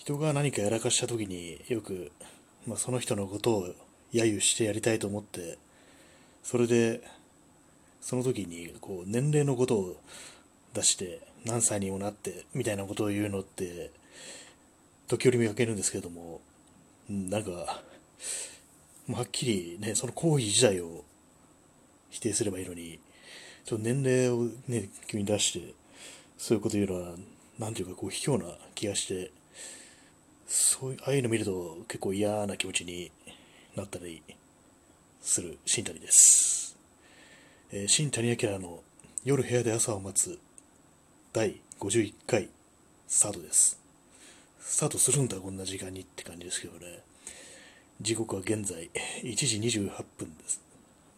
人が何かやらかした時によく、まあ、その人のことを揶揄してやりたいと思ってそれでその時にこう年齢のことを出して何歳にもなってみたいなことを言うのって時折見かけるんですけれども、うん、なんかはっきりねその行為自体を否定すればいいのにちょっと年齢をね急に出してそういうこと言うのは何ていうかこう卑怯な気がしてそういうああいうの見ると結構嫌な気持ちになったりする新谷です、えー、新谷明の夜部屋で朝を待つ第51回スタートです。スタートするんだこんな時間にって感じですけどね。時刻は現在1時28分です。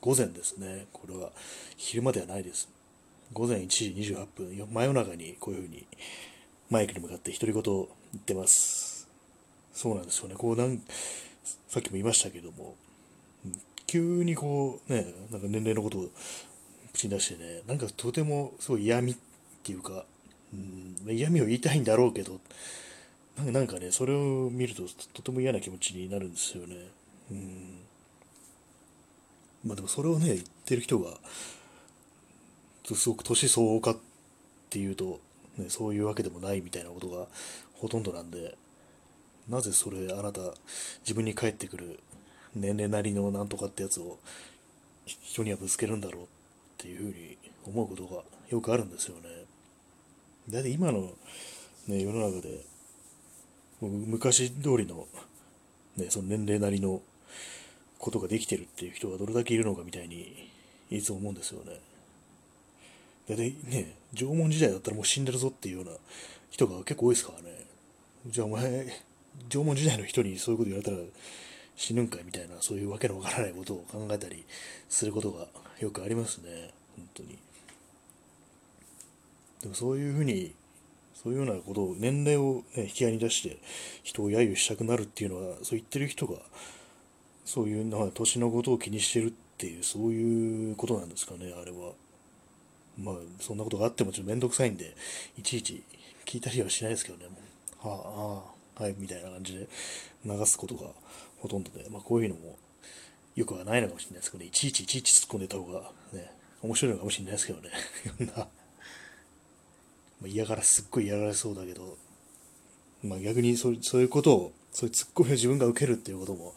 午前ですね。これは昼間ではないです。午前1時28分。真夜中にこういうふうにマイクに向かって独り言を言ってます。そうなんですよね。こうなんさっきも言いましたけども。急にこうねなんか年齢のことを口に出してねなんかとてもすごい嫌味っていうか、うん、嫌味を言いたいんだろうけどなんかねそれを見るととても嫌な気持ちになるんですよね。うん。まあでもそれをね言ってる人がすごく年相応かっていうと、ね、そういうわけでもないみたいなことがほとんどなんでなぜそれあなた自分に返ってくる年齢なりのなんとかってやつを人にはぶつけるんだろうっていうふうに思うことがよくあるんですよね。だいたい今の、ね、世の中で昔通りの,、ね、その年齢なりのことができてるっていう人がどれだけいるのかみたいにいつも思うんですよね。だいたいね、縄文時代だったらもう死んでるぞっていうような人が結構多いですからね。じゃあお前、縄文時代の人にそういうこと言われたら死ぬんかいみたいな、そういうわけのわからないことを考えたりすることがよくありますね。本当に。でもそういうふうに、そういうようなことを、年齢を、ね、引き合いに出して人を揶揄したくなるっていうのは、そう言ってる人が、そういうのは年のことを気にしてるっていう、そういうことなんですかね、あれは。まあ、そんなことがあってもちょっとめんどくさいんで、いちいち聞いたりはしないですけどね、はあ、ああ、はい、みたいな感じで流すことがほとんどで、まあ、こういうのもよくはないのかもしれないですけどね、いちいちいちいち突っ込んでた方がね、面白いのかもしれないですけどね、いろんな、ま、嫌がらすっごい嫌がられそうだけど、まあ、逆にそうそういうことを、そういう突っ込みを自分が受けるっていうことも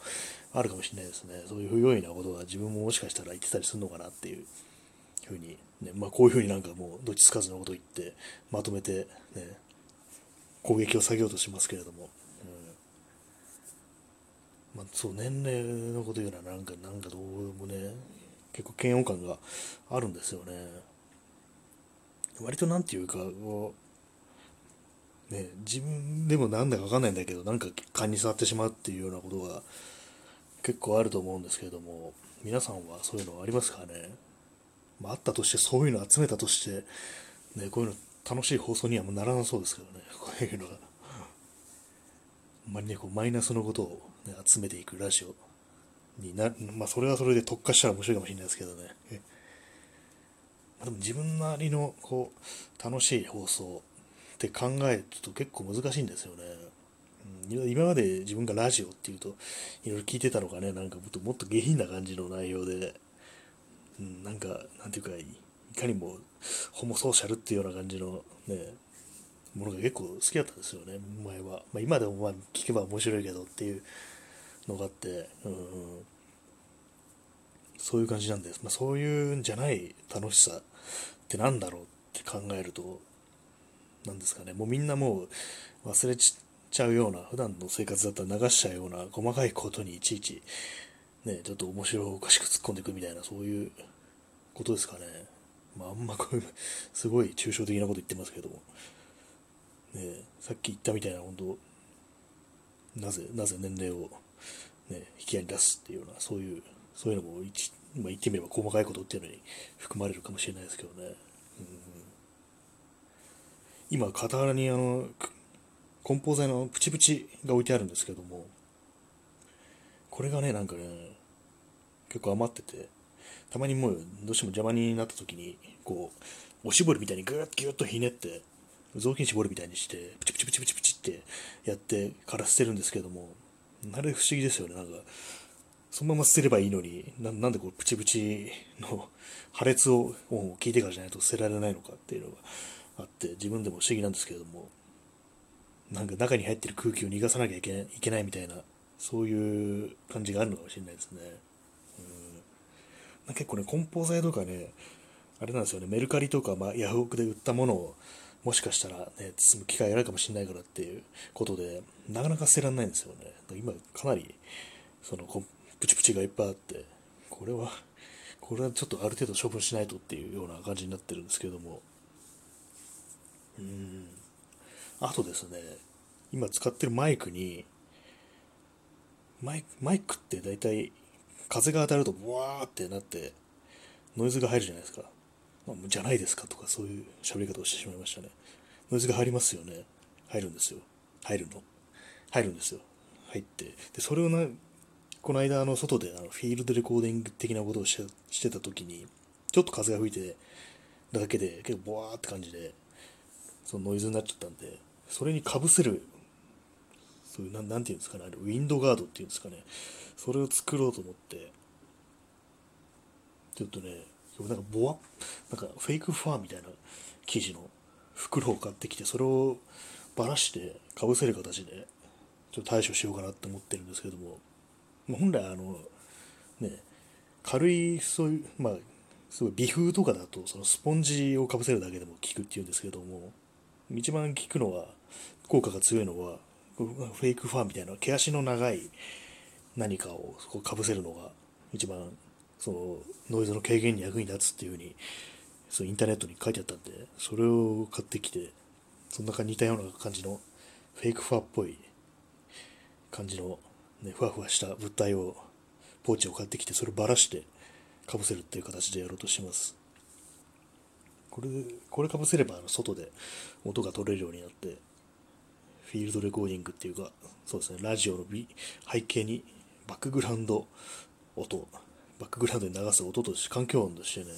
あるかもしれないですね。そういう不用意なことが自分ももしかしたら言ってたりするのかなっていう。ふうにね、まあ、こういうふうになんかもうどっちつかずのこと言ってまとめて、ね、攻撃を下げようとしますけれども、うん。まあ、そう年齢のこと言うのはなんかなんかどうもね結構嫌悪感があるんですよね。割となんていうかこうね自分でもなんだか分かんないんだけどなんか勘に触ってしまうっていうようなことが結構あると思うんですけれども皆さんはそういうのありますかね？まあ、あったとしてそういうの集めたとして、ね、こういうの楽しい放送にはもうならなそうですけどね、こういうのが。あんまりね、こうマイナスのことを、ね、集めていくラジオにな、まあそれはそれで特化したら面白いかもしれないですけどね。ま、でも自分なりのこう楽しい放送って考えると結構難しいんですよね。今まで自分がラジオっていうといろいろ聞いてたのがね、なんかもっともっと下品な感じの内容で、うん、なんか、なんていうか、いかにもホモソーシャルっていうような感じのね、ものが結構好きだったんですよね、前は。まあ、今でもまあ聞けば面白いけどっていうのがあって、うん、そういう感じなんです。まあ、そういうんじゃない楽しさってなんだろうって考えると、なんですかね、もうみんなもう忘れちゃうような、普段の生活だったら流しちゃうような細かいことにいちいちね、ちょっと面白おかしく突っ込んでいくみたいな、そういうことですかね。まあ、あんまこういう、すごい抽象的なこと言ってますけども、ね、さっき言ったみたいな、本当なぜ、なぜ年齢を、ね、引き合いに出すっていうような、そういう、そういうのも一、まあ、言ってみれば細かいことっていうのに含まれるかもしれないですけどね。うん、今、傍らにあの、梱包材のプチプチが置いてあるんですけども、これがね、なんかね、結構余ってて、たまにもうどうしても邪魔になった時に、こう、おしぼりみたいにぐーっとぎゅっとひねって、雑巾絞るみたいにして、プチプチプチプチプチってやってから捨てるんですけども、あれ不思議ですよね、なんか、そのまま捨てればいいのに、ななんでこうプチプチの破裂をを聞いてからじゃないと捨てられないのかっていうのがあって、自分でも不思議なんですけれども、なんか中に入ってる空気を逃がさなきゃいけないいけないみたいな、そういう感じがあるのかもしれないですね。結構ね、梱包材とかね、あれなんですよね、メルカリとか、まあ、ヤフオクで売ったものを、もしかしたらね、包む機会あるかもしれないからっていうことで、なかなか捨てられないんですよね。今、かなり、その、プチプチがいっぱいあって、これは、これはちょっとある程度処分しないとっていうような感じになってるんですけども、うん。あとですね、今使ってるマイクに、マイクマイクって大体風が当たるとブワーってなってノイズが入るじゃないですか。まあ、じゃないですかとかそういう喋り方をしてしまいましたね。ノイズが入りますよね。入るんですよ。入るの。入るんですよ。入って。で、それをな、この間、あの、外であのフィールドレコーディング的なことをしてしてた時に、ちょっと風が吹いてだけで、結構ボワーって感じで、そのノイズになっちゃったんで、それにかぶせる、そういう、ななんていうんですかね、あれ、ウィンドガードっていうんですかね、それを作ろうと思って、ちょっとね、なんかボワなんかフェイクファーみたいな生地の袋を買ってきて、それをばらしてかぶせる形で、ちょっと対処しようかなって思ってるんですけども、本来あの、ね、軽い、そういう、まあ、すごい微風とかだと、そのスポンジをかぶせるだけでも効くっていうんですけども、一番効くのは、効果が強いのは、フェイクファーみたいな毛足の長い何かをこうかぶせるのが一番そのノイズの軽減に役に立つっていうふうにそのインターネットに書いてあったんでそれを買ってきてそんな似たような感じのフェイクファーっぽい感じの、ね、ふわふわした物体をポーチを買ってきてそれをばらしてかぶせるっていう形でやろうとします。これ、これかぶせれば、外で音が取れるようになって、フィールドレコーディングっていうか、そうですね、ラジオの背景にバックグラウンド音、バックグラウンドに流す音として、環境音としてね、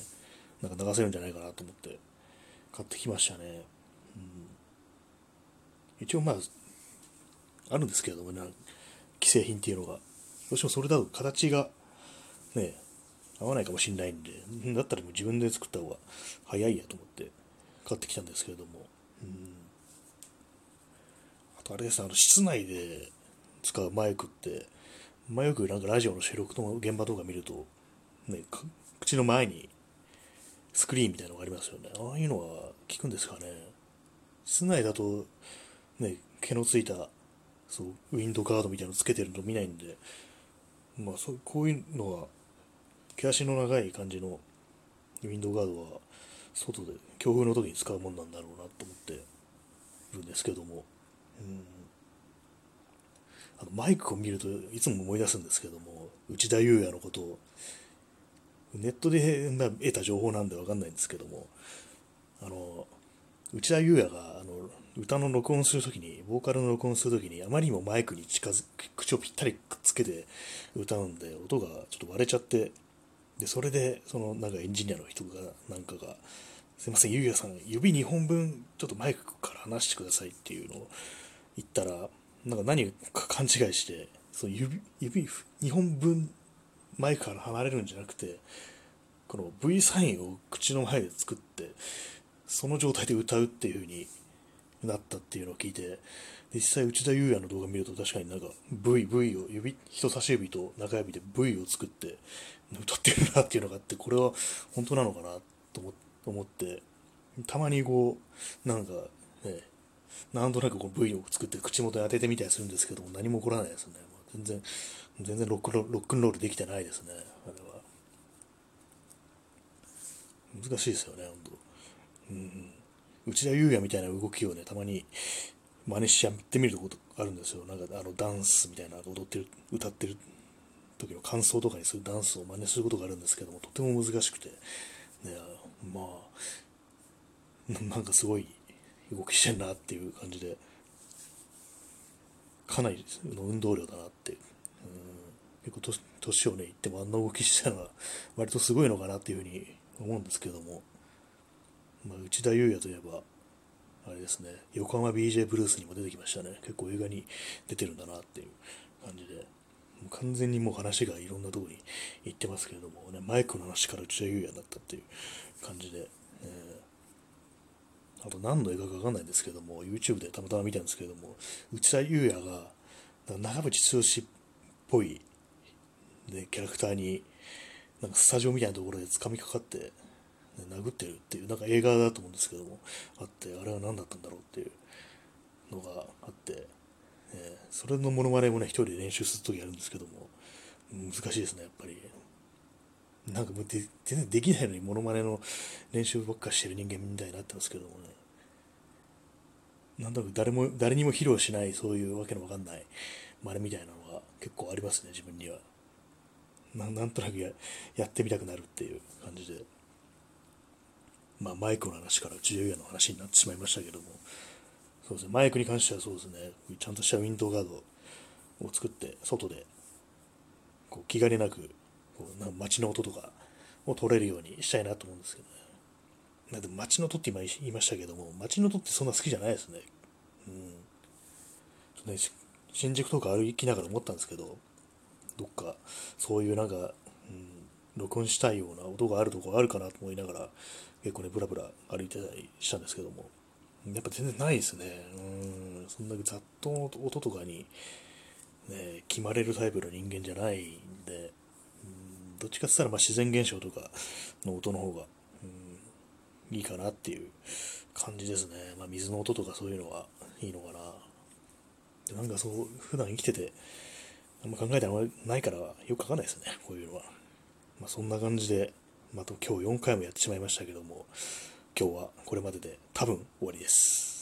なんか流せるんじゃないかなと思って買ってきましたね。うん、一応まあ、あるんですけれどもね、既製品っていうのが。どうしてもそれだと形がね、合わないかもしれないんで、だったらもう自分で作った方が早いやと思って買ってきたんですけれども、うん、あれですあの室内で使うマイクって、まあ、よくなんかラジオの収録の現場とか見ると、ね、口の前にスクリーンみたいなのがありますよね。ああいうのは効くんですかね。室内だと、ね、毛のついたそうウィンドガードみたいなのつけてるの見ないんで、まあ、そうこういうのは毛足の長い感じのウィンドガードは外で強風の時に使うもんなんだろうなと思ってるんですけども、あのマイクを見るといつも思い出すんですけども内田裕也のことをネットで得た情報なんで分かんないんですけどもあの内田裕也があの歌の録音するときに、ボーカルの録音するときに、あまりにもマイクに近づ口をぴったりくっつけて歌うんで、音がちょっと割れちゃって、で、それで、その、なんかエンジニアの人が、なんかが、すいません、ゆうやさん、指2本分、ちょっとマイクから離してくださいっていうのを言ったら、なんか何か勘違いして、その指、指2本分マイクから離れるんじゃなくて、この V サインを口の前で作って、その状態で歌うっていう風になったっていうのを聞いて、実際内田裕也の動画見ると確かになんか V、V を指、人差し指と中指で V を作って歌ってるなっていうのがあって、これは本当なのかなと思って、たまにこう、なんかね、なんとなくこう V を作って口元に当ててみたりするんですけども、何も起こらないですね。全然、全然ロックロックンロールできてないですね、あれは。難しいですよね、本当。うん、内田裕也みたいな動きをね、たまに真似しやってみることあるんですよ。なんかあのダンスみたいな踊ってる、歌ってる時の感想とかにするダンスを真似することがあるんですけども、とても難しくて、ね、まあ、なんかすごい動きしてんなっていう感じで、かなりの運動量だなって、う。ん、結構年をね、いってもあんな動きしてたのは割とすごいのかなっていうふうに思うんですけども、まあ、内田裕也といえば、あれですね、横浜 BJ ブルースにも出てきましたね。結構映画に出てるんだなっていう感じで、完全にもう話がいろんなとこに行ってますけれども、ね、マイクの話から内田裕也になったっていう感じで、えー、あと何の映画かわかんないんですけども、YouTube でたまたま見たんですけども、内田裕也が長渕剛っぽい、ね、キャラクターに、なんかスタジオみたいなところで掴みかかって、殴ってるっていう、なんか映画だと思うんですけども、あって、あれは何だったんだろうっていうのがあって、え、それのモノマネもね、一人で練習するときあるんですけども、難しいですね、やっぱり。なんかもう全然できないのにモノマネの練習ばっかしてる人間みたいになってますけどもね。なんだろう、誰も、誰にも披露しない、そういうわけのわかんない真似みたいなのが結構ありますね、自分には。ななんとなくややってみたくなるっていう感じで。まあ、マイクの話から自由屋の話になってしまいましたけども、そうですね、マイクに関してはそうですね、ちゃんとしたウィンドウガードを作って、外でこう気兼ねなくこうな街の音とかを取れるようにしたいなと思うんですけどね。なんで街の音って今言いましたけども、街の音ってそんな好きじゃないですね。うん。ね、新宿とか歩きながら思ったんですけど、どっかそういうなんか、うん、録音したいような音があるとこあるかなと思いながら、結構ね、ブラブラ歩いてたりしたんですけども、やっぱ全然ないですね。うん、そんだけ雑踏の音とかに、ね、決まれるタイプの人間じゃないんで、どっちかって言ったらまあ自然現象とかの音の方が、うん、いいかなっていう感じですね。まあ、水の音とかそういうのはいいのかな。でなんかそう、普段生きてて、あんま考えてないからよくわかないですね、こういうのは。まあ、そんな感じで、また今日4回もやってしまいましたけども、今日はこれまでで多分終わりです。